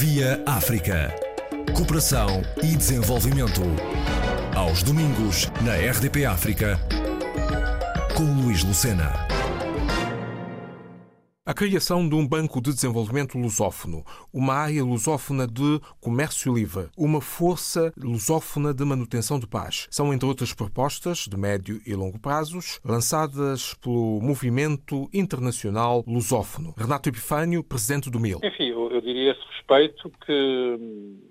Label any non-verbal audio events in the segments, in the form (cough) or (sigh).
Via África. Cooperação e desenvolvimento. Aos domingos, na RDP África, com Luís Lucena. A criação de um Banco de Desenvolvimento Lusófono, uma área lusófona de comércio livre, uma força lusófona de manutenção de paz. São, entre outras propostas de médio e longo prazos, lançadas pelo Movimento Internacional Lusófono. Renato Epifânio, presidente do MIL. Enfim, eu, eu diria a respeito que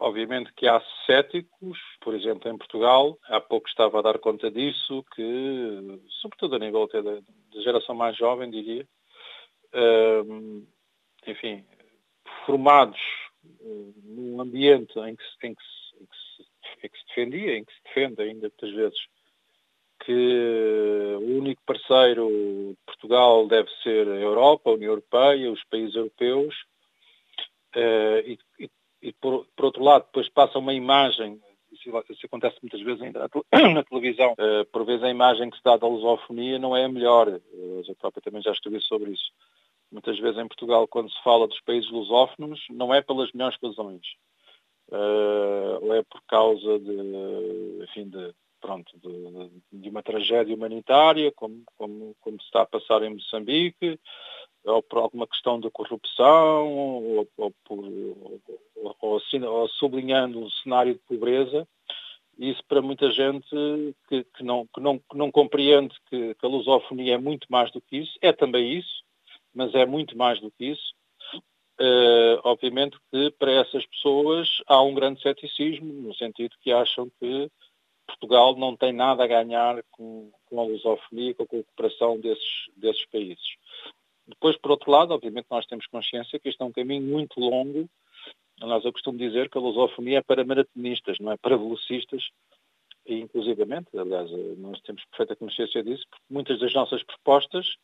Obviamente que há céticos, por exemplo, em Portugal, há pouco estava a dar conta disso, que, sobretudo a nível da, da geração mais jovem, diria, enfim, formados uh, num ambiente em que, em, que se, em, que se, em que se defendia, em que se defende ainda muitas vezes, que o único parceiro de Portugal deve ser a Europa, a União Europeia, os países europeus, e, e, e por, por, outro lado depois passa uma imagem, isso, acontece muitas vezes ainda na (coughs) televisão, uh, por vezes a imagem que se dá da lusofonia não é a melhor, uh, eu próprio também já escrevi sobre isso muitas vezes em Portugal, quando se fala dos países lusófonos, não é pelas melhores razões. Ou é por causa de, enfim, de, pronto, de, de uma tragédia humanitária, como, como, como, se está a passar em Moçambique, ou por alguma questão de corrupção, ou, ou, por, ou, ou sublinhando um cenário de pobreza. Isso para muita gente que, que, não, que, não, que não compreende que, que a lusofonia é muito mais do que isso, é também isso, mas é muito mais do que isso. Uh, obviamente que para essas pessoas há um grande ceticismo, no sentido que acham que Portugal não tem nada a ganhar com, com a lusofonia, com a cooperação desses, desses países. Depois, por outro lado, obviamente nós temos consciência que este é um caminho muito longo. Nós eu costumo dizer que a lusofonia é para maratonistas, não é para velocistas, e inclusivamente, aliás, nós temos perfeita consciência disso, porque muitas das nossas propostas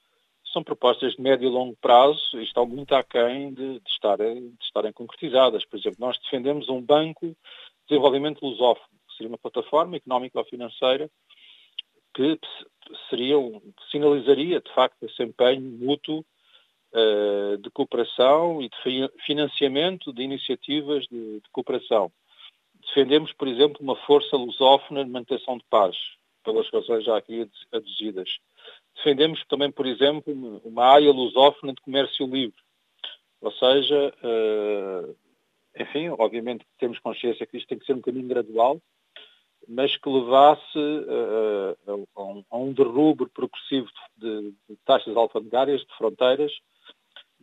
são propostas de médio e longo prazo e estão muito aquém de, de, estarem, de estarem concretizadas. Por exemplo, nós defendemos um banco de desenvolvimento lusófono, que seria uma plataforma económica ou financeira que seria, sinalizaria, de facto, esse empenho mútuo uh, de cooperação e de financiamento de iniciativas de, de cooperação. Defendemos, por exemplo, uma força lusófona de manutenção de paz, pelas razões já aqui aduzidas defendemos também, por exemplo, uma área lusófona de comércio livre. Ou seja, uh, enfim, obviamente temos consciência que isto tem que ser um caminho gradual, mas que levasse uh, a, um, a, um, progressivo de, de, taxas alfandegárias, de fronteiras,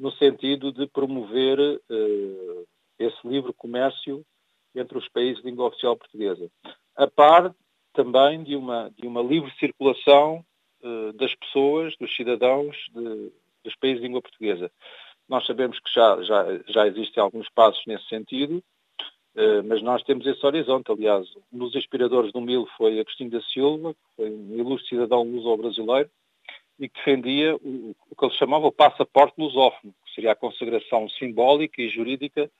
no sentido de promover uh, esse livre comércio entre os países de língua oficial portuguesa. A par também de uma, de uma livre circulação eh, das pessoas, dos cidadãos de, dos países de língua portuguesa. Nós sabemos que já, já, já existem alguns passos nesse sentido, eh, mas nós temos esse horizonte. Aliás, um dos inspiradores do MIL foi Agostinho da Silva, que foi um ilustre cidadão luso-brasileiro, e que defendia o, o, que ele chamava o passaporte lusófono, que seria a consagração simbólica e jurídica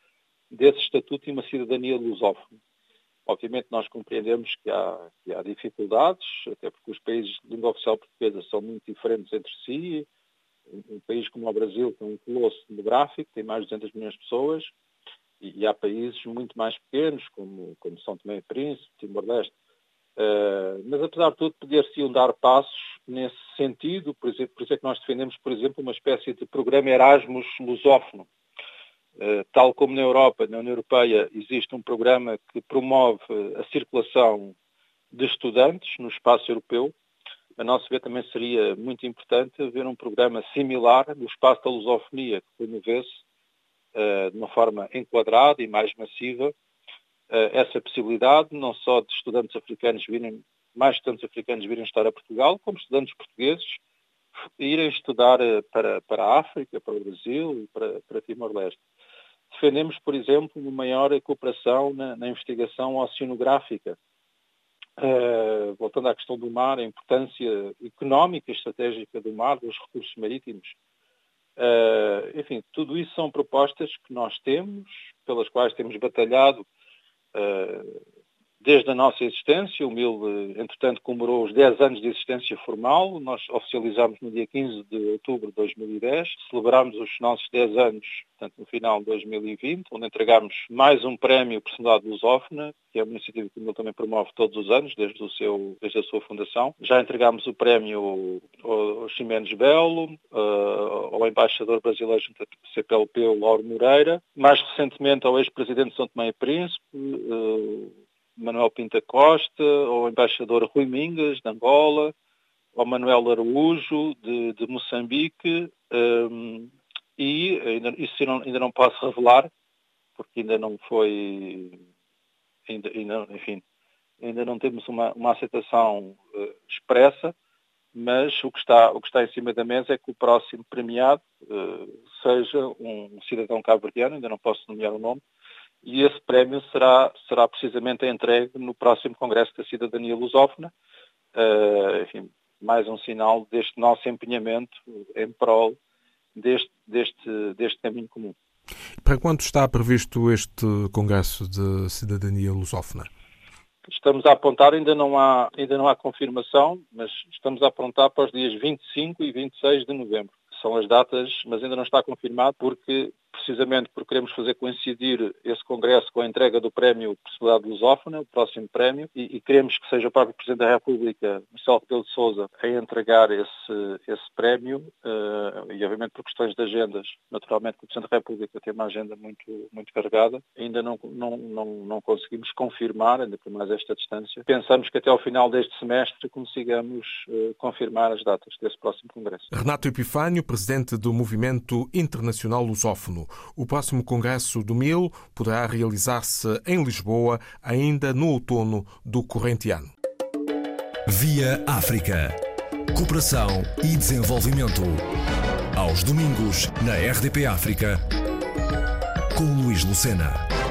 desse estatuto de uma cidadania lusófona. Obviamente nós compreendemos que há, que há, dificuldades, até porque os países de língua oficial portuguesa são muito diferentes entre si. Um, país como o Brasil tem um colosso demográfico, tem mais de 200 milhões de pessoas, e, e há países muito mais pequenos, como, como São Tomé e Príncipe, Timor-Leste. Uh, mas apesar de tudo, poder-se dar passos nesse sentido, por, exemplo, por isso é que nós defendemos, por exemplo, uma espécie de programa Erasmus lusófono, eh, tal como na Europa, na União Europeia, existe um programa que promove a circulação de estudantes no espaço europeu, a nosso ver também seria muito importante haver um programa similar no espaço da lusofonia, que promovesse uh, de uma forma enquadrada e mais massiva uh, essa possibilidade, não só de estudantes africanos virem, mais estudantes africanos virem estar a Portugal, como estudantes portugueses irem estudar para, para a África, para o Brasil e para, para Timor-Leste. Defendemos, por exemplo, uma maior cooperação na, na investigação oceanográfica. Uh, voltando à questão do mar, a importância económica e estratégica do mar, dos recursos marítimos. Uh, enfim, tudo isso são propostas que nós temos, pelas quais temos batalhado uh, desde a nossa existência. O MIL, eh, entretanto, comemorou os 10 anos de existência formal. Nós oficializámos no dia 15 de outubro de 2010. Celebramos os nossos 10 anos, portanto, no final de 2020, onde entregámos mais um prémio Personalidade Lusófona, que é uma iniciativa que o MIL também promove todos os anos, desde, o seu, desde a sua fundação. Já entregámos o prémio ao Ximenes Belo, uh, ao embaixador brasileiro junto à CPLP, o Lauro Moreira. Mais recentemente ao ex-presidente de São Tomé e Príncipe, uh, Manuel Pinta Costa, ao embaixador Rui Mingas, de Angola, ao Manuel Araújo, de, de Moçambique, um, e ainda, isso não, ainda não posso revelar, porque ainda não foi, ainda, ainda, enfim, ainda não temos uma, uma aceitação uh, expressa, mas o que, está, o que está em cima da mesa é que o próximo premiado uh, seja um cidadão cabo-verdiano, ainda não posso nomear o nome, e esse prémio será, será precisamente entregue no próximo Congresso da Cidadania Lusófona. Uh, enfim, mais um sinal deste nosso empenhamento em prol deste, deste, deste caminho comum. Para quando está previsto este Congresso de Cidadania Lusófona? Estamos a apontar, ainda não, há, ainda não há confirmação, mas estamos a apontar para os dias 25 e 26 de novembro. São as datas, mas ainda não está confirmado porque precisamente porque queremos fazer coincidir esse congresso com a entrega do prémio Possibilidade Lusófona, o próximo prémio, e, e, queremos que seja o próprio Presidente da República, Marcelo Rebelo de Sousa, a entregar esse, esse prémio, uh, e obviamente por questões de agendas, naturalmente o Presidente da República tem uma agenda muito, muito carregada, ainda não, não, não, não conseguimos confirmar, ainda por mais esta distância. Pensamos que até ao final deste semestre consigamos uh, confirmar as datas desse próximo congresso. Renato Epifânio, Presidente do Movimento Internacional Lusófono. O próximo Congresso do Mil poderá realizar-se em Lisboa ainda no outono do corrente ano. Via África. Cooperação e desenvolvimento. Aos domingos, na RDP África, com Luís Lucena.